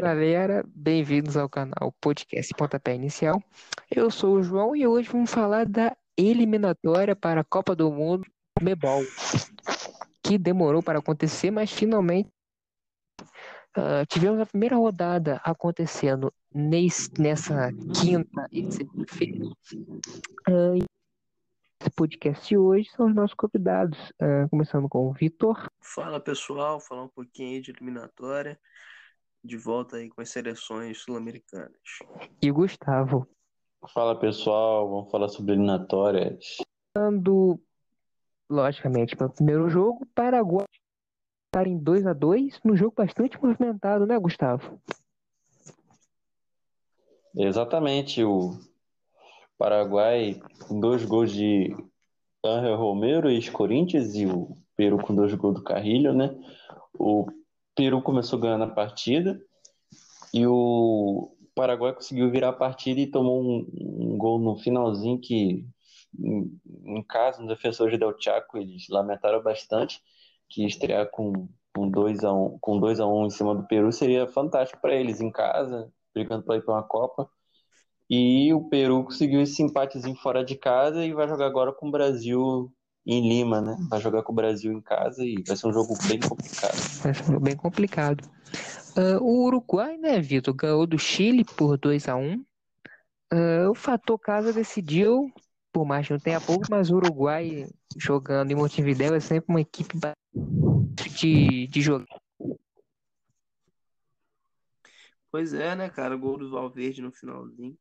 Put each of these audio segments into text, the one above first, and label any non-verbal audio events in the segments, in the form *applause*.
galera, bem-vindos ao canal Podcast Pontapé Inicial. Eu sou o João e hoje vamos falar da eliminatória para a Copa do Mundo Mebol, que demorou para acontecer, mas finalmente uh, tivemos a primeira rodada acontecendo nessa quinta e sexta-feira. Uh, esse podcast hoje são os nossos convidados, uh, começando com o Vitor. Fala pessoal, falar um pouquinho aí de eliminatória, de volta aí com as seleções sul-americanas. E Gustavo. Fala pessoal, vamos falar sobre eliminatórias. Falando, logicamente, pelo primeiro jogo, Paraguai estar em 2 a 2 num jogo bastante movimentado, né, Gustavo? Exatamente, o Paraguai com dois gols de Angel Romero e Corinthians e o Peru com dois gols do Carrilho, né? O Peru começou ganhando a partida e o Paraguai conseguiu virar a partida e tomou um, um gol no finalzinho que, em, em casa, no defensor Del Chaco, eles lamentaram bastante que estrear com, com 2 a 1 um, com 2 a 1 um em cima do Peru seria fantástico para eles em casa, brigando para ir para uma Copa. E o Peru conseguiu esse empatezinho fora de casa e vai jogar agora com o Brasil em Lima, né? Vai jogar com o Brasil em casa e vai ser um jogo bem complicado. Vai ser um jogo bem complicado. Uh, o Uruguai, né, Vitor, ganhou do Chile por 2 a 1 uh, O fator casa decidiu, por mais que não tenha pouco, mas o Uruguai jogando em Montevideo é sempre uma equipe de, de jogar. Pois é, né, cara? O gol do Valverde no finalzinho.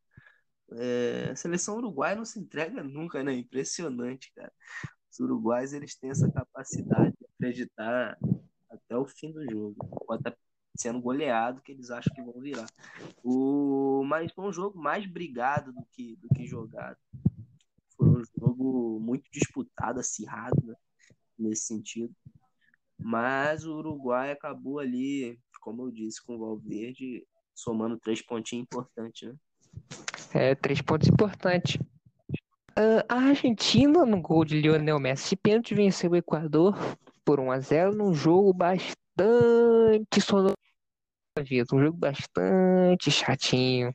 É, a seleção uruguaia não se entrega nunca, né? Impressionante, cara. Uruguais eles têm essa capacidade de acreditar até o fim do jogo. Pode estar sendo goleado que eles acham que vão virar. O, mas foi um jogo mais brigado do que, do que jogado. Foi um jogo muito disputado, acirrado, né? nesse sentido. Mas o Uruguai acabou ali, como eu disse, com o Valverde, somando três pontinhos importantes, né? É, três pontos importantes. Uh, a Argentina, no gol de Lionel Messi, pênalti venceu o Equador por 1 a 0 num jogo bastante sonoro. Um jogo bastante chatinho.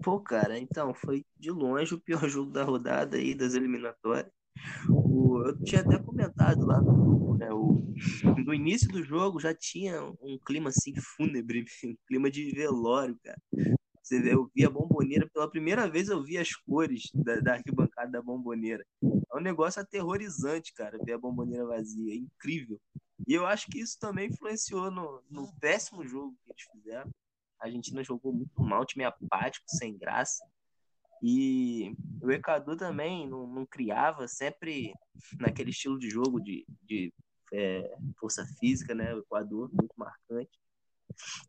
Pô, cara, então, foi de longe o pior *laughs* jogo da rodada aí, das eliminatórias. O, eu tinha até comentado lá no, né, o, no início do jogo já tinha um clima assim fúnebre, *laughs* um clima de velório, cara. Você vê, eu vi a bomboneira, pela primeira vez eu vi as cores da, da arquibancada da bomboneira. É um negócio aterrorizante, cara, ver a bomboneira vazia. É incrível. E eu acho que isso também influenciou no, no péssimo jogo que eles fizeram. A Argentina jogou muito mal, time apático, sem graça. E o Equador também não, não criava, sempre naquele estilo de jogo de, de é, força física, né? O Equador, muito marcante.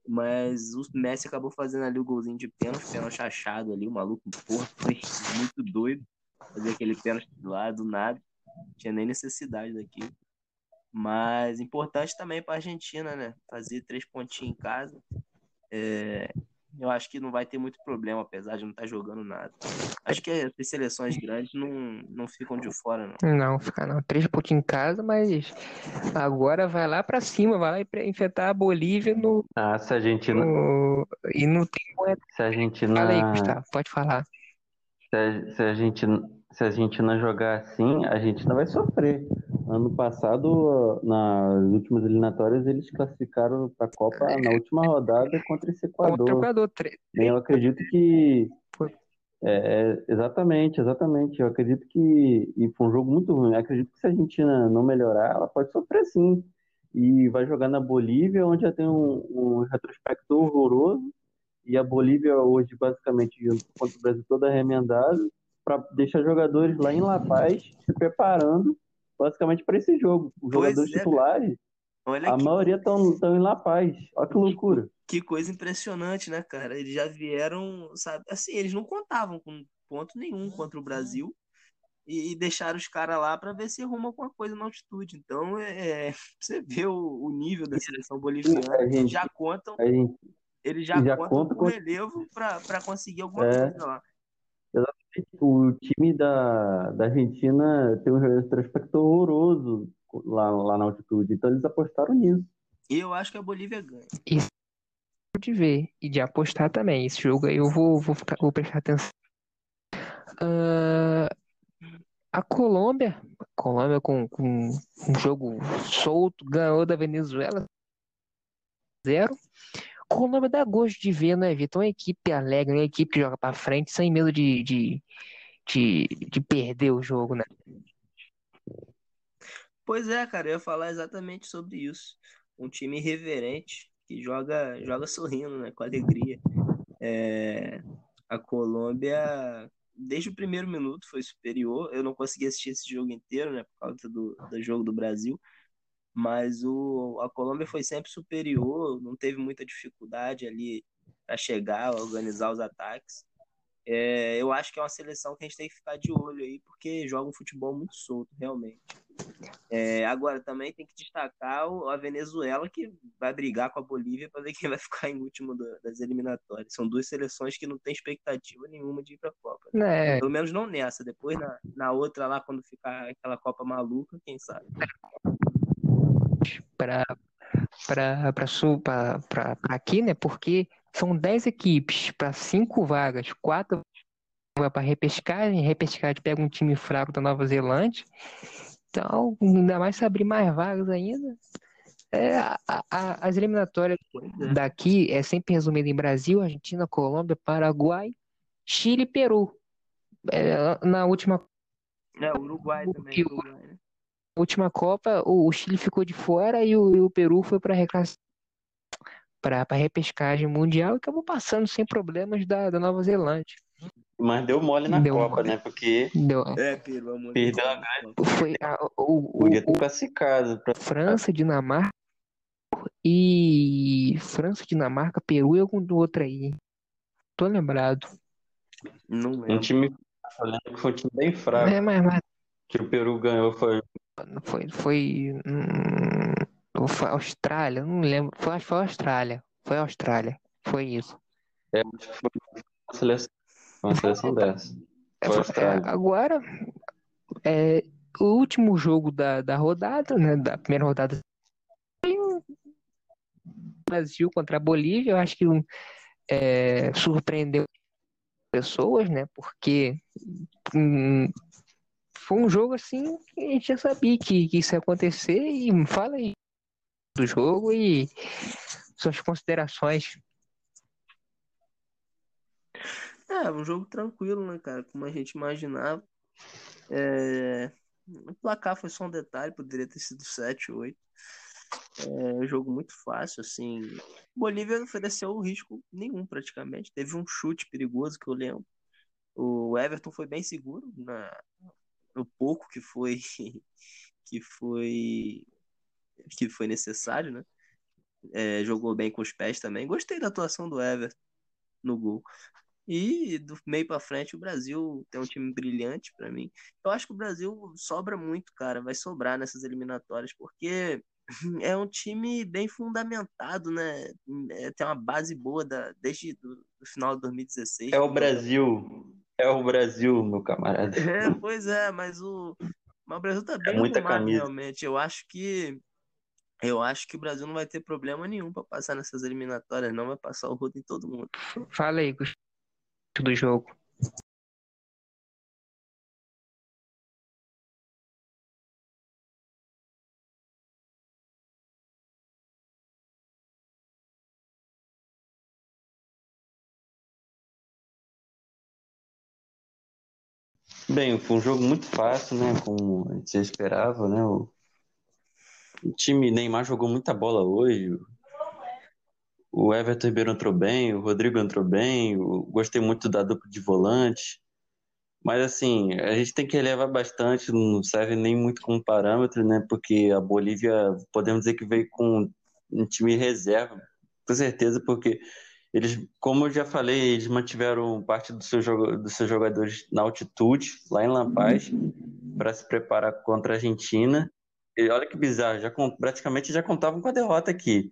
Mas o Messi acabou fazendo ali o golzinho de pênalti, pênalti achado ali, o maluco, porra, foi muito doido fazer aquele pênalti lá do nada. Não tinha nem necessidade daquilo. Mas importante também para a Argentina, né? Fazer três pontinhos em casa. É, eu acho que não vai ter muito problema, apesar de não estar tá jogando nada. Acho que as seleções grandes não, não ficam de fora, não. Não, fica não. Três pontinhos em casa, mas agora vai lá para cima, vai lá enfrentar a Bolívia no. Ah, se a Argentina. No... E não tem Se a Argentina. Fala aí, Gustavo, pode falar. Se a, se a Argentina, se a Argentina jogar assim, a Argentina vai sofrer. Ano passado, nas últimas eliminatórias, eles classificaram para a Copa na última rodada contra esse Equador. Contra o Equador. Eu acredito que. É, exatamente, exatamente. Eu acredito que. E foi um jogo muito ruim. Eu acredito que se a Argentina não melhorar, ela pode sofrer sim. E vai jogar na Bolívia, onde já tem um, um retrospecto horroroso. E a Bolívia hoje, basicamente, contra o Brasil todo arremendado, para deixar jogadores lá em La Paz se preparando basicamente para esse jogo. Os pois jogadores é, titulares, Olha a que... maioria estão em La Paz. Olha que loucura. Que coisa impressionante, né, cara? Eles já vieram, sabe? Assim, eles não contavam com ponto nenhum contra o Brasil e, e deixaram os caras lá para ver se arruma alguma coisa na altitude. Então, é, *laughs* você vê o, o nível da seleção boliviana. Gente, já contam. Gente, eles já, já contam conta com o relevo para conseguir alguma é, coisa lá. O time da, da Argentina tem um retrospecto horroroso lá, lá na altitude, então eles apostaram nisso. E eu acho que a Bolívia ganha. Isso é de ver e de apostar também. Esse jogo aí eu vou, vou, ficar, vou prestar atenção. Uh, a Colômbia, Colômbia com, com um jogo solto, ganhou da Venezuela 0. Colômbia dá gosto de ver, né, Vitor? Uma equipe alegre, uma equipe que joga para frente sem medo de, de, de, de, perder o jogo, né? Pois é, cara, eu ia falar exatamente sobre isso. Um time irreverente que joga, joga *laughs* sorrindo, né, com alegria. É, a Colômbia, desde o primeiro minuto, foi superior. Eu não consegui assistir esse jogo inteiro, né, por causa do, do jogo do Brasil mas o, a Colômbia foi sempre superior, não teve muita dificuldade ali para chegar, organizar os ataques. É, eu acho que é uma seleção que a gente tem que ficar de olho aí, porque joga um futebol muito solto, realmente. É, agora, também tem que destacar a Venezuela, que vai brigar com a Bolívia para ver quem vai *laughs* ficar em último das eliminatórias. São duas seleções que não tem expectativa nenhuma de ir para a Copa. É. Pelo menos não nessa. Depois, na, na outra lá, quando ficar aquela Copa maluca, quem sabe para para aqui, né? Porque são 10 equipes para 5 vagas, 4 vai para repescagem, repescagem pega um time fraco da Nova Zelândia. Então, ainda mais se abrir mais vagas ainda. É, a, a, as eliminatórias é. daqui é sempre resumida em Brasil, Argentina, Colômbia, Paraguai, Chile e Peru. É, na última. É, Uruguai também. Uruguai? Última Copa, o, Chile ficou de fora e o, e o Peru foi para para repescagem mundial e acabou passando sem problemas da, da Nova Zelândia. Mas deu mole na deu Copa, mole. né? Porque deu. É, pelo Perdeu a Foi a, o, Podia ter classificado. Pra... França, Dinamarca e França, Dinamarca, Peru e algum outro aí. Tô lembrado. Não lembro. Um time, foi um time bem fraco. É, mas, mas... Que o Peru ganhou foi foi, foi, hum, foi Austrália, não lembro. Foi, acho que foi Austrália. Foi Austrália. Foi isso. É, acho que foi uma seleção, uma seleção *laughs* dessa. Foi é, Austrália. É, agora, é, o último jogo da, da rodada, né? Da primeira rodada. Brasil contra a Bolívia, eu acho que é, surpreendeu pessoas, né? Porque hum, foi um jogo assim que a gente já sabia que, que isso ia acontecer e fala aí do jogo e suas considerações. É, um jogo tranquilo, né, cara? Como a gente imaginava. É... O placar foi só um detalhe, poderia ter sido 7, 8. É um jogo muito fácil, assim. Bolívia não ofereceu risco nenhum, praticamente. Teve um chute perigoso que eu lembro. O Everton foi bem seguro na, o pouco que foi *laughs* que foi que foi necessário, né? É, jogou bem com os pés também. Gostei da atuação do Everton no gol. E do meio para frente o Brasil tem um time brilhante para mim. Eu acho que o Brasil sobra muito, cara, vai sobrar nessas eliminatórias porque *laughs* é um time bem fundamentado, né? É, tem uma base boa da, desde o final de 2016. É o Brasil. É o Brasil, meu camarada. É, pois é, mas o, mas o Brasil tá é bem é muita arrumado, camisa. realmente. Eu acho que eu acho que o Brasil não vai ter problema nenhum para passar nessas eliminatórias, não vai passar o rodo em todo mundo. Fala aí, do jogo. Bem, foi um jogo muito fácil, né? Como a gente esperava, né? O, o time Neymar jogou muita bola hoje. O Everton Ribeiro entrou bem, o Rodrigo entrou bem. Eu gostei muito da dupla de volante. Mas assim, a gente tem que relevar bastante, não serve nem muito como parâmetro, né? Porque a Bolívia, podemos dizer que veio com um time reserva, com certeza, porque eles, como eu já falei, eles mantiveram parte dos seus, dos seus jogadores na altitude, lá em La para se preparar contra a Argentina. E olha que bizarro, já, praticamente já contavam com a derrota aqui.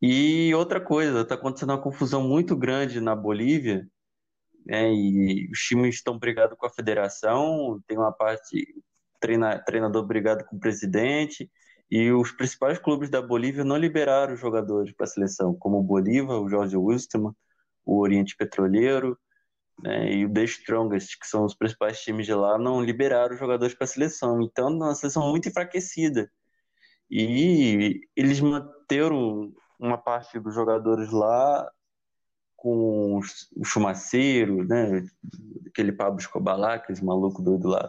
E outra coisa, está acontecendo uma confusão muito grande na Bolívia, né, e os times estão brigados com a federação, tem uma parte, treina, treinador brigado com o presidente, E os principais clubes da Bolívia não liberaram os jogadores para a seleção, como o Bolívar, o Jorge Wilstermann, o Oriente Petroleiro né, e o The Strongest, que são os principais times de lá, não liberaram os jogadores para a seleção. Então, é uma seleção muito enfraquecida. E eles manteram uma parte dos jogadores lá com o Chumaceiro, né, aquele Pablo Escobar lá, aqueles malucos doido lá,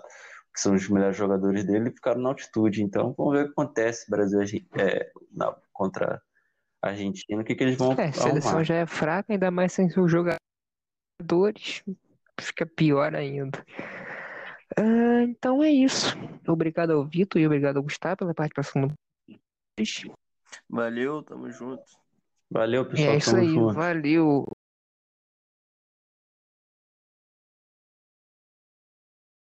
que são os melhores jogadores dele, ficaram na altitude. Então, vamos ver o que acontece Brasil é, na, contra a Argentina, o que, que eles vão É, a seleção arrumar. já é fraca, ainda mais sem seus jogadores, fica pior ainda. Ah, então é isso. Obrigado ao Vitor e obrigado ao Gustavo pela participação Valeu, tamo junto. Valeu, pessoal. é isso tamo aí, junto. valeu.